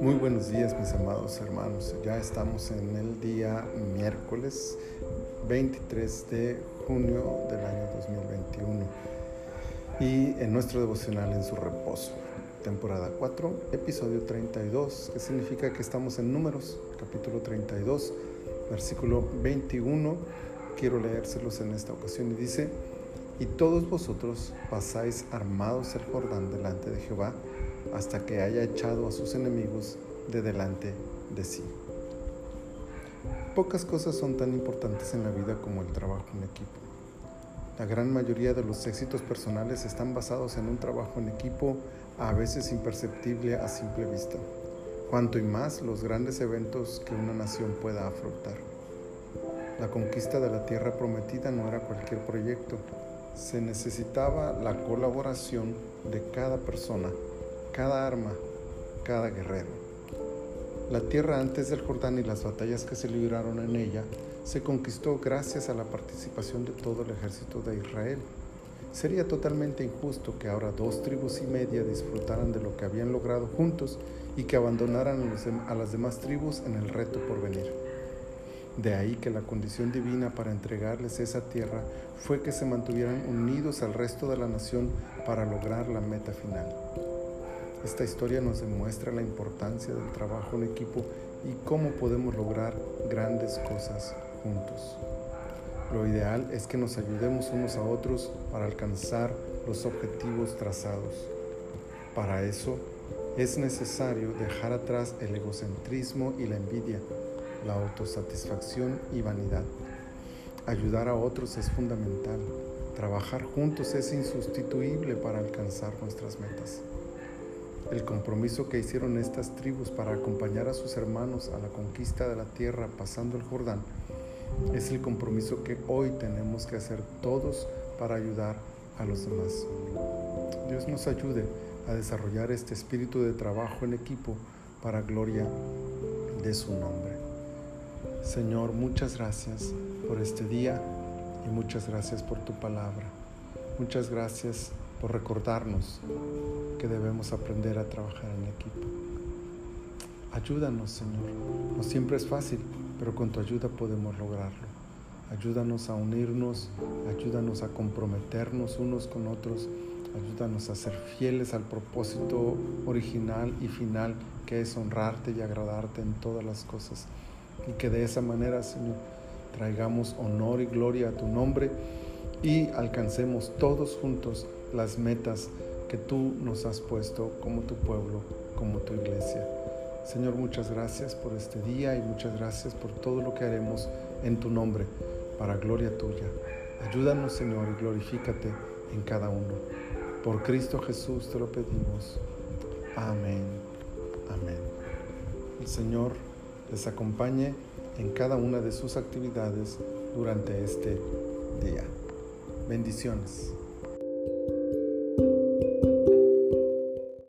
Muy buenos días mis amados hermanos. Ya estamos en el día miércoles 23 de junio del año 2021 y en nuestro devocional en su reposo. Temporada 4, episodio 32, que significa que estamos en números, capítulo 32, versículo 21. Quiero leérselos en esta ocasión y dice, y todos vosotros pasáis armados el Jordán delante de Jehová hasta que haya echado a sus enemigos de delante de sí. Pocas cosas son tan importantes en la vida como el trabajo en equipo. La gran mayoría de los éxitos personales están basados en un trabajo en equipo a veces imperceptible a simple vista, cuanto y más los grandes eventos que una nación pueda afrontar. La conquista de la tierra prometida no era cualquier proyecto, se necesitaba la colaboración de cada persona cada arma, cada guerrero. La tierra antes del Jordán y las batallas que se libraron en ella se conquistó gracias a la participación de todo el ejército de Israel. Sería totalmente injusto que ahora dos tribus y media disfrutaran de lo que habían logrado juntos y que abandonaran a las demás tribus en el reto por venir. De ahí que la condición divina para entregarles esa tierra fue que se mantuvieran unidos al resto de la nación para lograr la meta final. Esta historia nos demuestra la importancia del trabajo en equipo y cómo podemos lograr grandes cosas juntos. Lo ideal es que nos ayudemos unos a otros para alcanzar los objetivos trazados. Para eso es necesario dejar atrás el egocentrismo y la envidia, la autosatisfacción y vanidad. Ayudar a otros es fundamental. Trabajar juntos es insustituible para alcanzar nuestras metas. El compromiso que hicieron estas tribus para acompañar a sus hermanos a la conquista de la tierra pasando el Jordán es el compromiso que hoy tenemos que hacer todos para ayudar a los demás. Dios nos ayude a desarrollar este espíritu de trabajo en equipo para gloria de su nombre. Señor, muchas gracias por este día y muchas gracias por tu palabra. Muchas gracias por recordarnos que debemos aprender a trabajar en equipo. Ayúdanos, Señor. No siempre es fácil, pero con tu ayuda podemos lograrlo. Ayúdanos a unirnos, ayúdanos a comprometernos unos con otros, ayúdanos a ser fieles al propósito original y final que es honrarte y agradarte en todas las cosas. Y que de esa manera, Señor, traigamos honor y gloria a tu nombre y alcancemos todos juntos las metas que tú nos has puesto como tu pueblo, como tu iglesia. Señor, muchas gracias por este día y muchas gracias por todo lo que haremos en tu nombre, para gloria tuya. Ayúdanos, Señor, y glorifícate en cada uno. Por Cristo Jesús te lo pedimos. Amén. Amén. El Señor les acompañe en cada una de sus actividades durante este día. Bendiciones.